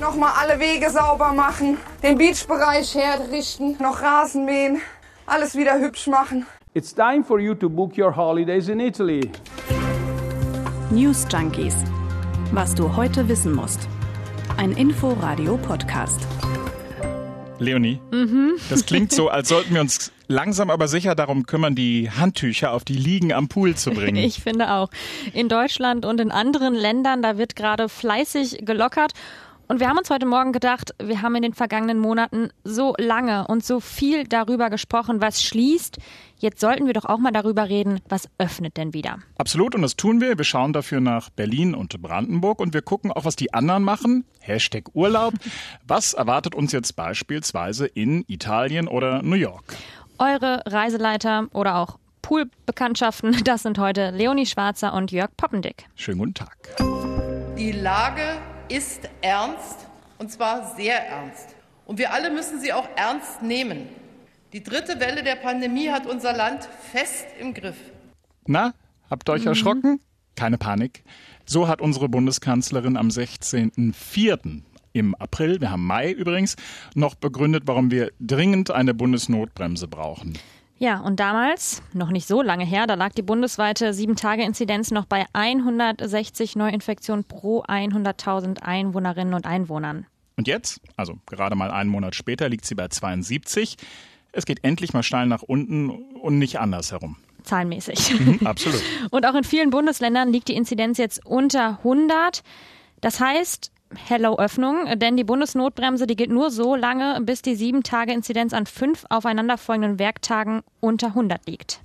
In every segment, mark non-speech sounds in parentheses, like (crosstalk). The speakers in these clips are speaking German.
Nochmal alle Wege sauber machen, den Beachbereich herrichten, noch Rasen mähen, alles wieder hübsch machen. It's time for you to book your holidays in Italy. News Junkies. Was du heute wissen musst. Ein Info-Radio-Podcast. Leonie, das klingt so, als sollten wir uns langsam aber sicher darum kümmern, die Handtücher auf die Liegen am Pool zu bringen. (laughs) Ich finde auch. In Deutschland und in anderen Ländern, da wird gerade fleißig gelockert. Und wir haben uns heute Morgen gedacht, wir haben in den vergangenen Monaten so lange und so viel darüber gesprochen, was schließt. Jetzt sollten wir doch auch mal darüber reden, was öffnet denn wieder. Absolut, und das tun wir. Wir schauen dafür nach Berlin und Brandenburg und wir gucken auch, was die anderen machen. Hashtag Urlaub. (laughs) Was erwartet uns jetzt beispielsweise in Italien oder New York? Eure Reiseleiter oder auch Poolbekanntschaften, das sind heute Leonie Schwarzer und Jörg Poppendick. Schönen guten Tag. Die Lage ist ernst und zwar sehr ernst. Und wir alle müssen sie auch ernst nehmen. Die dritte Welle der Pandemie hat unser Land fest im Griff. Na, habt ihr euch erschrocken? Keine Panik. So hat unsere Bundeskanzlerin am 16.04. im April, wir haben Mai übrigens, noch begründet, warum wir dringend eine Bundesnotbremse brauchen. Ja, und damals, noch nicht so lange her, da lag die bundesweite 7-Tage-Inzidenz noch bei 160 Neuinfektionen pro 100.000 Einwohnerinnen und Einwohnern. Und jetzt, also gerade mal einen Monat später, liegt sie bei 72. Es geht endlich mal steil nach unten und nicht andersherum. Zahlenmäßig. Mhm, absolut. (laughs) Und auch in vielen Bundesländern liegt die Inzidenz jetzt unter 100. Das heißt, Hello Öffnung, denn die Bundesnotbremse, die gilt nur so lange, bis die 7-Tage-Inzidenz an fünf aufeinanderfolgenden Werktagen unter 100 liegt.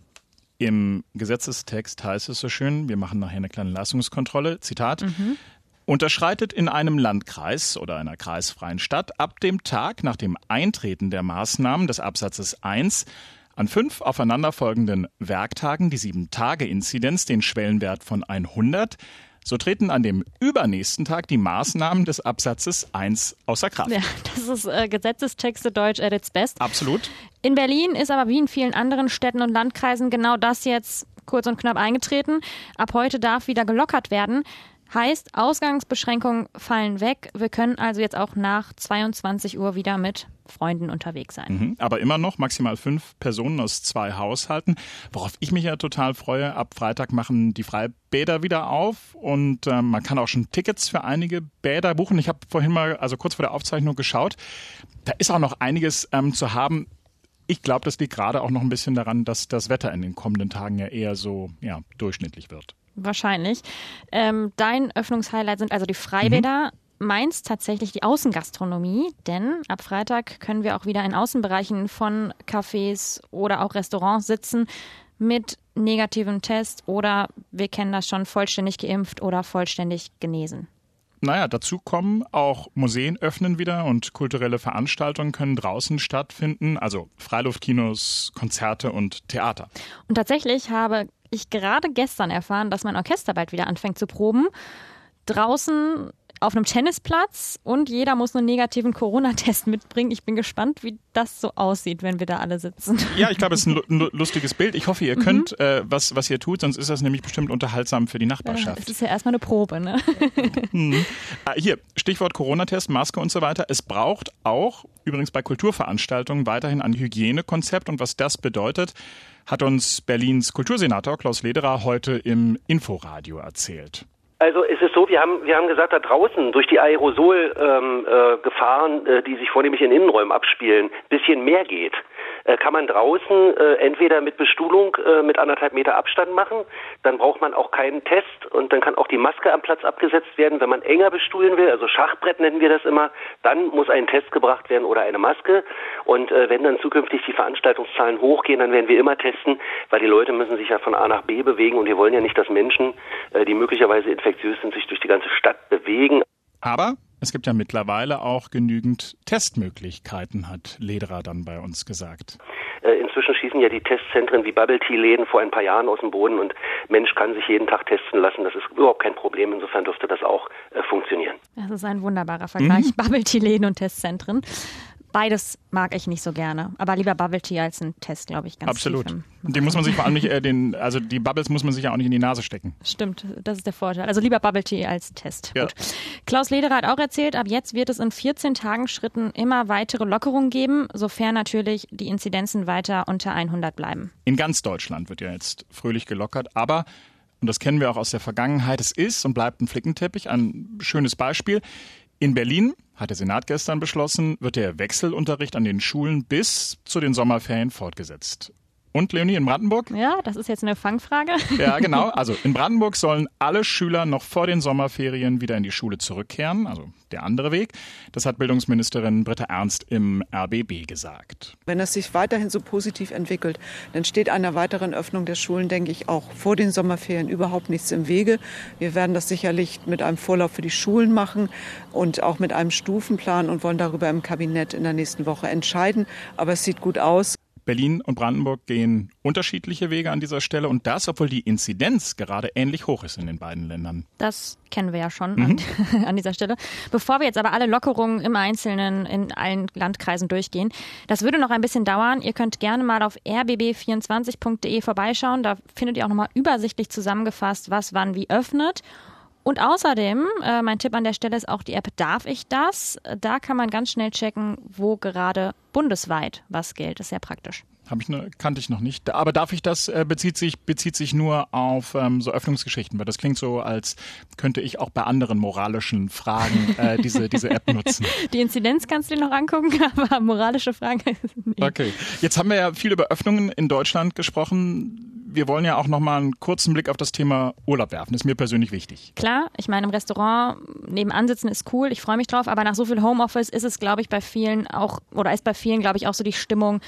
Im Gesetzestext heißt es so schön, wir machen nachher eine kleine Leistungskontrolle, Zitat, unterschreitet in einem Landkreis oder einer kreisfreien Stadt ab dem Tag nach dem Eintreten der Maßnahmen des Absatzes 1 an fünf aufeinanderfolgenden Werktagen die 7-Tage-Inzidenz den Schwellenwert von 100, so treten an dem übernächsten Tag die Maßnahmen des Absatzes 1 außer Kraft. Ja, das ist äh, Gesetzestexte Deutsch at its best. Absolut. In Berlin ist aber wie in vielen anderen Städten und Landkreisen genau das jetzt kurz und knapp eingetreten. Ab heute darf wieder gelockert werden. Heißt, Ausgangsbeschränkungen fallen weg. Wir können also jetzt auch nach 22 Uhr wieder mit Freunden unterwegs sein. Mhm. Aber immer noch maximal fünf Personen aus zwei Haushalten. Worauf ich mich ja total freue, ab Freitag machen die Freibäder wieder auf und ähm, man kann auch schon Tickets für einige Bäder buchen. Ich habe vorhin mal, also kurz vor der Aufzeichnung geschaut. Da ist auch noch einiges ähm, zu haben. Ich glaube, das liegt gerade auch noch ein bisschen daran, dass das Wetter in den kommenden Tagen ja eher so ja, durchschnittlich wird. Wahrscheinlich. Ähm, dein Öffnungshighlight sind also die Freibäder. Meins tatsächlich die Außengastronomie, denn ab Freitag können wir auch wieder in Außenbereichen von Cafés oder auch Restaurants sitzen mit negativem Test oder wir kennen das schon vollständig geimpft oder vollständig genesen. Naja, dazu kommen auch Museen öffnen wieder und kulturelle Veranstaltungen können draußen stattfinden, also Freiluftkinos, Konzerte und Theater. Und tatsächlich habe ich gerade gestern erfahren, dass mein Orchester bald wieder anfängt zu proben. Draußen auf einem Tennisplatz und jeder muss einen negativen Corona-Test mitbringen. Ich bin gespannt, wie das so aussieht, wenn wir da alle sitzen. Ja, ich glaube, es ist ein lu- lu- lustiges Bild. Ich hoffe, ihr könnt, äh, was, was ihr tut, sonst ist das nämlich bestimmt unterhaltsam für die Es Nachbarschaft. ist ja erstmal eine Probe, ne? (laughs) Ah, hier, Stichwort Corona-Test, Maske und so weiter. Es braucht auch, übrigens bei Kulturveranstaltungen, weiterhin ein Hygienekonzept. Und was das bedeutet, hat uns Berlins Kultursenator Klaus Lederer heute im Inforadio erzählt. Also es ist so, wir haben, wir haben gesagt, da draußen durch die Aerosolgefahren, äh, Gefahren, äh, die sich vornehmlich in Innenräumen abspielen, bisschen mehr geht. Äh, kann man draußen äh, entweder mit Bestuhlung äh, mit anderthalb Meter Abstand machen, dann braucht man auch keinen Test und dann kann auch die Maske am Platz abgesetzt werden. Wenn man enger bestuhlen will, also Schachbrett nennen wir das immer, dann muss ein Test gebracht werden oder eine Maske. Und äh, wenn dann zukünftig die Veranstaltungszahlen hochgehen, dann werden wir immer testen, weil die Leute müssen sich ja von A nach B bewegen und wir wollen ja nicht, dass Menschen, äh, die möglicherweise infektiös sind, sich durch die ganze Stadt bewegen. Aber es gibt ja mittlerweile auch genügend Testmöglichkeiten, hat Lederer dann bei uns gesagt. Äh, Inzwischen schießen ja die Testzentren wie Bubble Tea Läden vor ein paar Jahren aus dem Boden und Mensch kann sich jeden Tag testen lassen. Das ist überhaupt kein Problem. Insofern dürfte das auch äh, funktionieren. Das ist ein wunderbarer Vergleich. Bubble Tea Läden und Testzentren. Beides mag ich nicht so gerne. Aber lieber Bubble Tea als ein Test, glaube ich, ganz Absolut. Die muss man sich vor allem nicht, äh, den, also die Bubbles muss man sich ja auch nicht in die Nase stecken. Stimmt, das ist der Vorteil. Also lieber Bubble Tea als Test. Ja. Gut. Klaus Lederer hat auch erzählt, ab jetzt wird es in 14 Tagen Schritten immer weitere Lockerungen geben, sofern natürlich die Inzidenzen weiter unter 100 bleiben. In ganz Deutschland wird ja jetzt fröhlich gelockert, aber und das kennen wir auch aus der Vergangenheit, es ist und bleibt ein Flickenteppich. Ein schönes Beispiel. In Berlin hat der Senat gestern beschlossen, wird der Wechselunterricht an den Schulen bis zu den Sommerferien fortgesetzt. Und Leonie in Brandenburg? Ja, das ist jetzt eine Fangfrage. Ja, genau. (laughs) Also in Brandenburg sollen alle Schüler noch vor den Sommerferien wieder in die Schule zurückkehren, also der andere Weg. Das hat Bildungsministerin Britta Ernst im RBB gesagt. Wenn es sich weiterhin so positiv entwickelt, dann steht einer weiteren Öffnung der Schulen, denke ich, auch vor den Sommerferien überhaupt nichts im Wege. Wir werden das sicherlich mit einem Vorlauf für die Schulen machen und auch mit einem Stufenplan und wollen darüber im Kabinett in der nächsten Woche entscheiden. Aber es sieht gut aus. Berlin und Brandenburg gehen unterschiedliche Wege an dieser Stelle und das, obwohl die Inzidenz gerade ähnlich hoch ist in den beiden Ländern. Das kennen wir ja schon mhm. an, (laughs) an, dieser Stelle. Bevor wir jetzt aber alle Lockerungen im Einzelnen in allen Landkreisen durchgehen, das würde noch ein bisschen dauern. Ihr könnt gerne mal auf rbb24.de vorbeischauen. Da findet ihr auch nochmal übersichtlich zusammengefasst, was wann wie öffnet. Und außerdem, äh, mein Tipp an der Stelle ist auch die App Darf ich das? Da kann man ganz schnell checken, wo gerade bundesweit was gilt. Das ist sehr praktisch. Habe ich ne, kannte ich noch nicht. Aber darf ich das äh, bezieht sich bezieht sich nur auf ähm, so Öffnungsgeschichten, weil das klingt so, als könnte ich auch bei anderen moralischen Fragen äh, (laughs) diese diese App nutzen. Die Inzidenz kannst du dir noch angucken, (laughs) aber moralische Fragen. (laughs) nee. Okay, jetzt haben wir ja viel über Öffnungen in Deutschland gesprochen wir wollen ja auch noch mal einen kurzen Blick auf das Thema Urlaub werfen. Das ist mir persönlich wichtig. Klar, ich meine, im Restaurant nebenan sitzen ist cool, ich freue mich drauf, aber nach so viel Homeoffice ist es, glaube ich, bei vielen auch, oder ist bei vielen, glaube ich, auch so die Stimmung,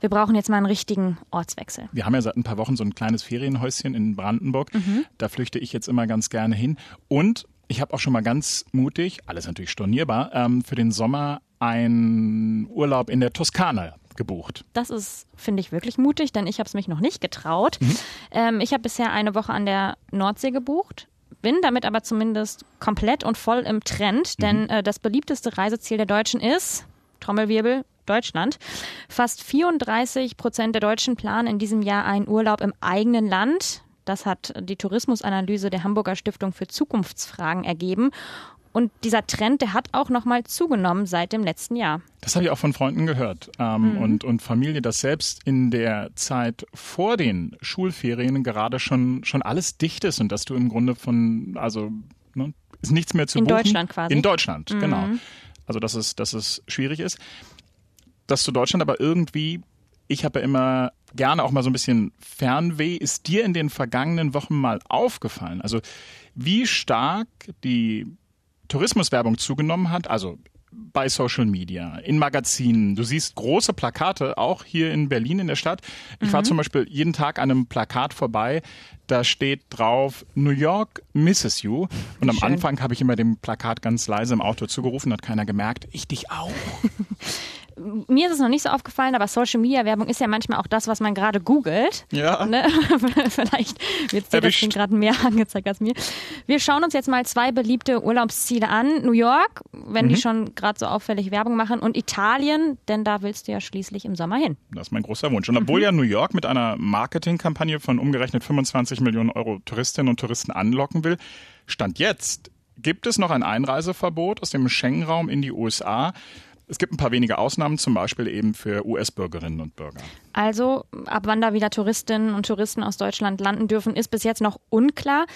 wir brauchen jetzt mal einen richtigen Ortswechsel. Wir haben ja seit ein paar Wochen so ein kleines Ferienhäuschen in Brandenburg. Mhm. Da flüchte ich jetzt immer ganz gerne hin. Und ich habe auch schon mal ganz mutig, alles natürlich stornierbar, ähm, für den Sommer einen Urlaub in der Toskana gebucht. Das ist, finde ich, wirklich mutig, denn ich habe es mich noch nicht getraut. Mhm. Ähm, ich habe bisher eine Woche an der Nordsee gebucht bin damit aber zumindest komplett und voll im Trend, denn mhm. äh, das beliebteste Reiseziel der Deutschen ist, Trommelwirbel, Deutschland. Fast 34 Prozent der Deutschen planen in diesem Jahr einen Urlaub im eigenen Land. Das hat die Tourismusanalyse der Hamburger Stiftung für Zukunftsfragen ergeben. Und dieser Trend, der hat auch nochmal zugenommen seit dem letzten Jahr. Das habe ich auch von Freunden gehört ähm, mhm. und, und Familie, dass selbst in der Zeit vor den Schulferien gerade schon, schon alles dicht ist und dass du im Grunde von, also ne, ist nichts mehr zu in buchen. In Deutschland quasi. In Deutschland, mhm. genau. Also dass es, dass es schwierig ist. Dass zu Deutschland aber irgendwie, ich habe ja immer gerne auch mal so ein bisschen Fernweh. Ist dir in den vergangenen Wochen mal aufgefallen? Also wie stark die Tourismuswerbung zugenommen hat, also bei Social Media, in Magazinen. Du siehst große Plakate, auch hier in Berlin in der Stadt. Ich mhm. fahre zum Beispiel jeden Tag an einem Plakat vorbei, da steht drauf New York misses you. Und am Schön. Anfang habe ich immer dem Plakat ganz leise im Auto zugerufen, hat keiner gemerkt. Ich dich auch. (laughs) mir ist es noch nicht so aufgefallen, aber Social Media Werbung ist ja manchmal auch das, was man gerade googelt. Ja. Ne? (laughs) Vielleicht wird dir das gerade mehr (laughs) angezeigt als mir. Wir schauen uns jetzt mal zwei beliebte Urlaubsziele an. New York, wenn mhm. die schon gerade so auffällig Werbung machen, und Italien, denn da willst du ja schließlich im Sommer hin. Das ist mein großer Wunsch. Und obwohl mhm. ja New York mit einer Marketingkampagne von umgerechnet 25 Millionen Euro Touristinnen und Touristen anlocken will, Stand jetzt gibt es noch ein Einreiseverbot aus dem Schengen-Raum in die USA. Es gibt ein paar wenige Ausnahmen, zum Beispiel eben für US-Bürgerinnen und Bürger. Also, ab wann da wieder Touristinnen und Touristen aus Deutschland landen dürfen, ist bis jetzt noch unklar.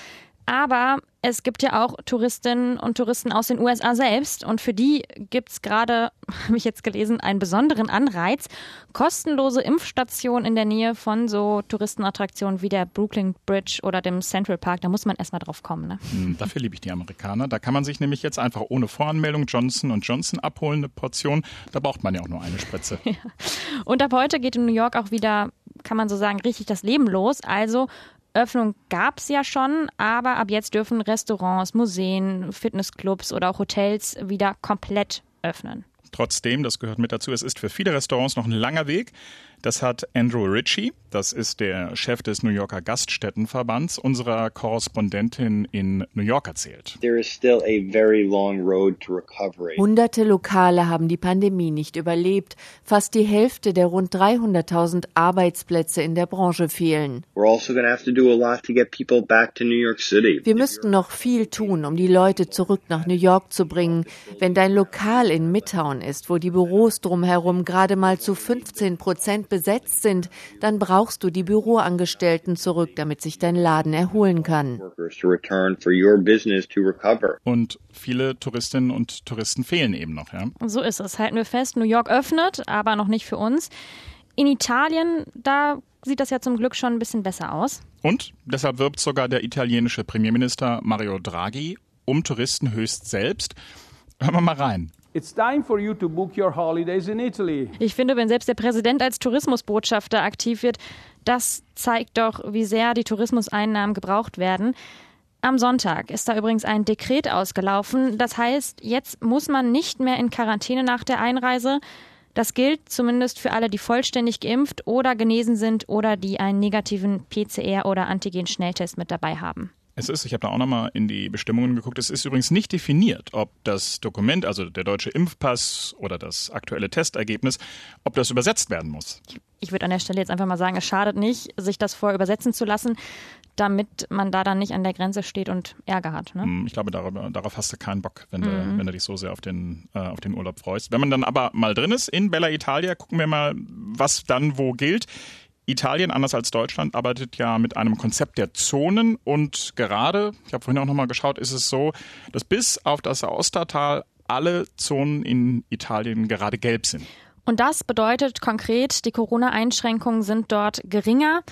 Aber es gibt ja auch Touristinnen und Touristen aus den USA selbst und für die gibt es gerade, (laughs) habe ich jetzt gelesen, einen besonderen Anreiz. Kostenlose Impfstationen in der Nähe von so Touristenattraktionen wie der Brooklyn Bridge oder dem Central Park. Da muss man erstmal drauf kommen. Ne? Hm, dafür liebe ich die Amerikaner. Da kann man sich nämlich jetzt einfach ohne Voranmeldung Johnson Johnson abholen, eine Portion. Da braucht man ja auch nur eine Spritze. (laughs) Ja. Und ab heute geht in New York auch wieder kann man so sagen, richtig das Leben los. Also Öffnung gab es ja schon, aber ab jetzt dürfen Restaurants, Museen, Fitnessclubs oder auch Hotels wieder komplett öffnen. Trotzdem, das gehört mit dazu, es ist für viele Restaurants noch ein langer Weg, Das hat Andrew Ritchie, das ist der Chef des New Yorker Gaststättenverbands, unserer Korrespondentin in New York erzählt. Hunderte Lokale haben die Pandemie nicht überlebt. Fast die Hälfte der rund 300.000 Arbeitsplätze in der Branche fehlen. Also Wir müssten noch viel tun, um die Leute zurück nach New York zu bringen. Wenn dein Lokal in Midtown ist, wo die Büros drumherum gerade mal zu 15 Prozent besetzt sind, dann brauchst du die Büroangestellten zurück, damit sich dein Laden erholen kann. Und viele Touristinnen und Touristen fehlen eben noch. Ja? So ist es. Halten wir fest, New York öffnet, aber noch nicht für uns. In Italien, da sieht das ja zum Glück schon ein bisschen besser aus. Und deshalb wirbt sogar der italienische Premierminister Mario Draghi um Touristen höchst selbst. Hören wir mal rein. It's time for you to book your holidays in Italy. Ich finde, wenn selbst der Präsident als Tourismusbotschafter aktiv wird, das zeigt doch, wie sehr die Tourismuseinnahmen gebraucht werden. Am Sonntag ist da übrigens ein Dekret ausgelaufen. Das heißt, jetzt muss man nicht mehr in Quarantäne nach der Einreise. Das gilt zumindest für alle, die vollständig geimpft oder genesen sind oder die einen negativen PCR- oder Antigen-Schnelltest mit dabei haben. Es ist, ich habe da auch nochmal in die Bestimmungen geguckt, es ist übrigens nicht definiert, ob das Dokument, also der deutsche Impfpass oder das aktuelle Testergebnis, ob das übersetzt werden muss. Ich würde an der Stelle jetzt einfach mal sagen, es schadet nicht, sich das vorher übersetzen zu lassen, damit man da dann nicht an der Grenze steht und Ärger hat. Ne? Hm, ich glaube, darüber, darauf hast du keinen Bock, wenn, mhm. du, wenn du dich so sehr auf den, äh, auf den Urlaub freust. Wenn man dann aber mal drin ist in Bella Italia, gucken wir mal, was dann wo gilt. Italien, anders als Deutschland, arbeitet ja mit einem Konzept der Zonen und gerade, ich habe vorhin auch nochmal geschaut, ist es so, dass bis auf das Austertal alle Zonen in Italien gerade gelb sind. Und das bedeutet konkret, die Corona-Einschränkungen sind dort geringer.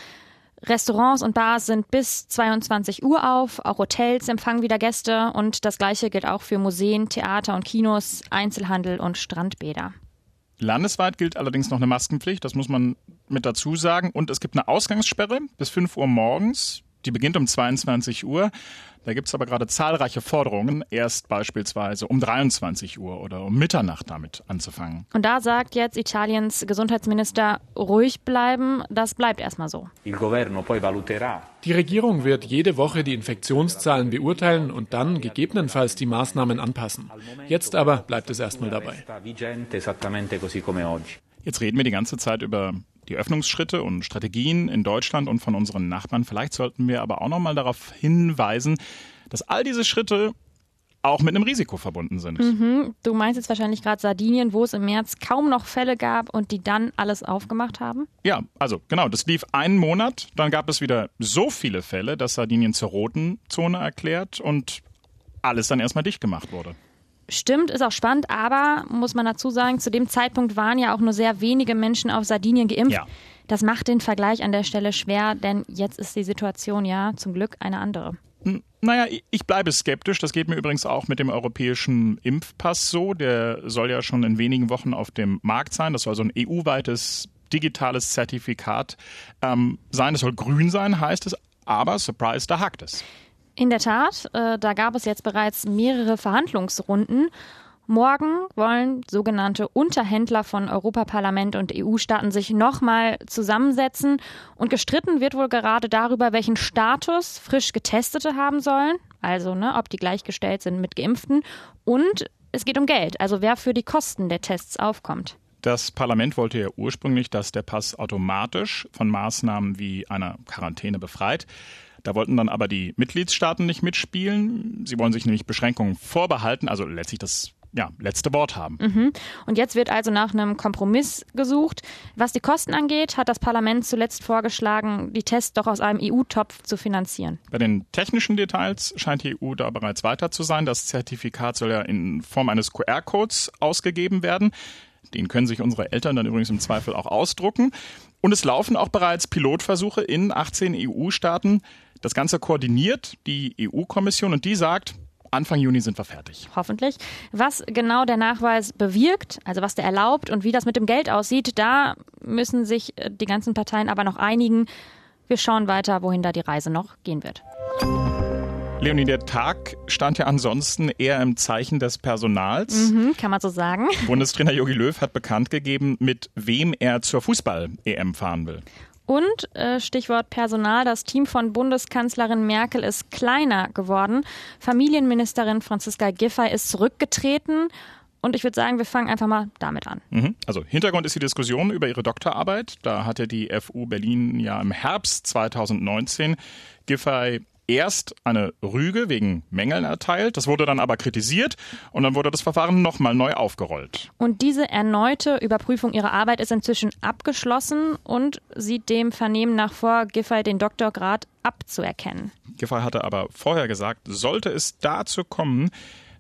Restaurants und Bars sind bis 22 Uhr auf, auch Hotels empfangen wieder Gäste und das gleiche gilt auch für Museen, Theater und Kinos, Einzelhandel und Strandbäder. Landesweit gilt allerdings noch eine Maskenpflicht, das muss man mit dazu sagen. Und es gibt eine Ausgangssperre bis 5 Uhr morgens. Die beginnt um 22 Uhr. Da gibt es aber gerade zahlreiche Forderungen, erst beispielsweise um 23 Uhr oder um Mitternacht damit anzufangen. Und da sagt jetzt Italiens Gesundheitsminister, ruhig bleiben, das bleibt erstmal so. Die Regierung wird jede Woche die Infektionszahlen beurteilen und dann gegebenenfalls die Maßnahmen anpassen. Jetzt aber bleibt es erstmal dabei. Jetzt reden wir die ganze Zeit über die Öffnungsschritte und Strategien in Deutschland und von unseren Nachbarn. Vielleicht sollten wir aber auch noch mal darauf hinweisen, dass all diese Schritte auch mit einem Risiko verbunden sind. Mhm. Du meinst jetzt wahrscheinlich gerade Sardinien, wo es im März kaum noch Fälle gab und die dann alles aufgemacht haben? Ja, also genau, das lief einen Monat, dann gab es wieder so viele Fälle, dass Sardinien zur roten Zone erklärt und alles dann erstmal dicht gemacht wurde. Stimmt, ist auch spannend, aber muss man dazu sagen, zu dem Zeitpunkt waren ja auch nur sehr wenige Menschen auf Sardinien geimpft. Ja. Das macht den Vergleich an der Stelle schwer, denn jetzt ist die Situation ja zum Glück eine andere. Naja, ich bleibe skeptisch. Das geht mir übrigens auch mit dem europäischen Impfpass so. Der soll ja schon in wenigen Wochen auf dem Markt sein. Das soll so ein EU-weites digitales Zertifikat ähm, sein. Es soll grün sein, heißt es. Aber, surprise, da hakt es. In der Tat, äh, da gab es jetzt bereits mehrere Verhandlungsrunden. Morgen wollen sogenannte Unterhändler von Europaparlament und EU-Staaten sich nochmal zusammensetzen und gestritten wird wohl gerade darüber, welchen Status frisch Getestete haben sollen, also ne, ob die gleichgestellt sind mit Geimpften und es geht um Geld, also wer für die Kosten der Tests aufkommt. Das Parlament wollte ja ursprünglich, dass der Pass automatisch von Maßnahmen wie einer Quarantäne befreit. Da wollten dann aber die Mitgliedstaaten nicht mitspielen. Sie wollen sich nämlich Beschränkungen vorbehalten, also letztlich das ja, letzte Wort haben. Mhm. Und jetzt wird also nach einem Kompromiss gesucht. Was die Kosten angeht, hat das Parlament zuletzt vorgeschlagen, die Tests doch aus einem EU-Topf zu finanzieren. Bei den technischen Details scheint die EU da bereits weiter zu sein. Das Zertifikat soll ja in Form eines QR-Codes ausgegeben werden. Den können sich unsere Eltern dann übrigens im Zweifel auch ausdrucken. Und es laufen auch bereits Pilotversuche in 18 EU-Staaten. Das Ganze koordiniert die EU-Kommission und die sagt, Anfang Juni sind wir fertig. Hoffentlich. Was genau der Nachweis bewirkt, also was der erlaubt und wie das mit dem Geld aussieht, da müssen sich äh, die ganzen Parteien aber noch einigen. Wir schauen weiter, wohin da die Reise noch gehen wird. Leonie, der Tag stand ja ansonsten eher im Zeichen des Personals. Mhm, kann man so sagen. Bundestrainer Jogi Löw hat bekannt gegeben, mit wem er zur Fußball-EM fahren will. Und äh, Stichwort Personal, das Team von Bundeskanzlerin Merkel ist kleiner geworden. Familienministerin Franziska Giffey ist zurückgetreten. Und ich würde sagen, wir fangen einfach mal damit an. Mhm. Also Hintergrund ist die Diskussion über ihre Doktorarbeit. Da hatte die FU Berlin ja im Herbst 2019 Giffey erst eine Rüge wegen Mängeln erteilt. Das wurde dann aber kritisiert und dann wurde das Verfahren nochmal neu aufgerollt. Und diese erneute Überprüfung ihrer Arbeit ist inzwischen abgeschlossen und sieht dem Vernehmen nach vor, Giffey den Doktorgrad abzuerkennen. Giffey hatte aber vorher gesagt, sollte es dazu kommen,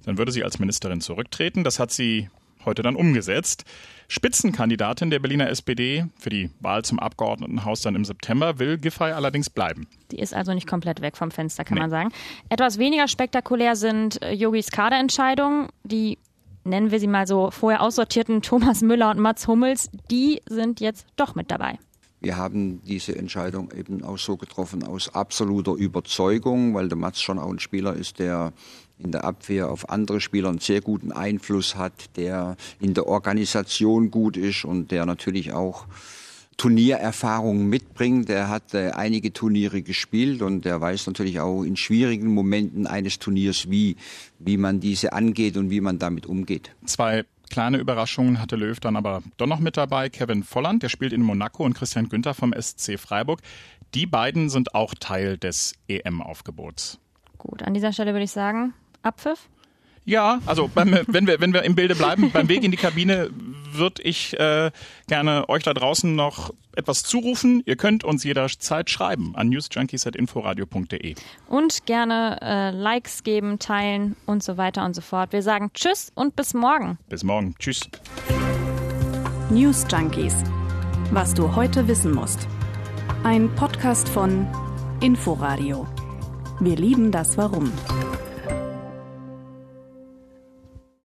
dann würde sie als Ministerin zurücktreten. Das hat sie heute dann umgesetzt. Spitzenkandidatin der Berliner SPD für die Wahl zum Abgeordnetenhaus dann im September will Giffey allerdings bleiben. Die ist also nicht komplett weg vom Fenster, kann nee. man sagen. Etwas weniger spektakulär sind äh, Yogis Kaderentscheidungen, die nennen wir sie mal so vorher aussortierten Thomas Müller und Mats Hummels, die sind jetzt doch mit dabei. Wir haben diese Entscheidung eben auch so getroffen aus absoluter Überzeugung, weil der Mats schon auch ein Spieler ist, der in der Abwehr auf andere Spieler einen sehr guten Einfluss hat, der in der Organisation gut ist und der natürlich auch Turniererfahrung mitbringt. Er hat äh, einige Turniere gespielt und er weiß natürlich auch in schwierigen Momenten eines Turniers, wie, wie man diese angeht und wie man damit umgeht. Zwei kleine Überraschungen hatte Löw dann aber doch noch mit dabei. Kevin Volland, der spielt in Monaco und Christian Günther vom SC Freiburg. Die beiden sind auch Teil des EM-Aufgebots. Gut, an dieser Stelle würde ich sagen, Abpfiff? Ja, also beim, (laughs) wenn, wir, wenn wir im Bilde bleiben, beim Weg in die Kabine würde ich äh, gerne euch da draußen noch etwas zurufen. Ihr könnt uns jederzeit schreiben an newsjunkies.inforadio.de. Und gerne äh, Likes geben, teilen und so weiter und so fort. Wir sagen Tschüss und bis morgen. Bis morgen. Tschüss. News Junkies. Was du heute wissen musst. Ein Podcast von Inforadio. Wir lieben das Warum.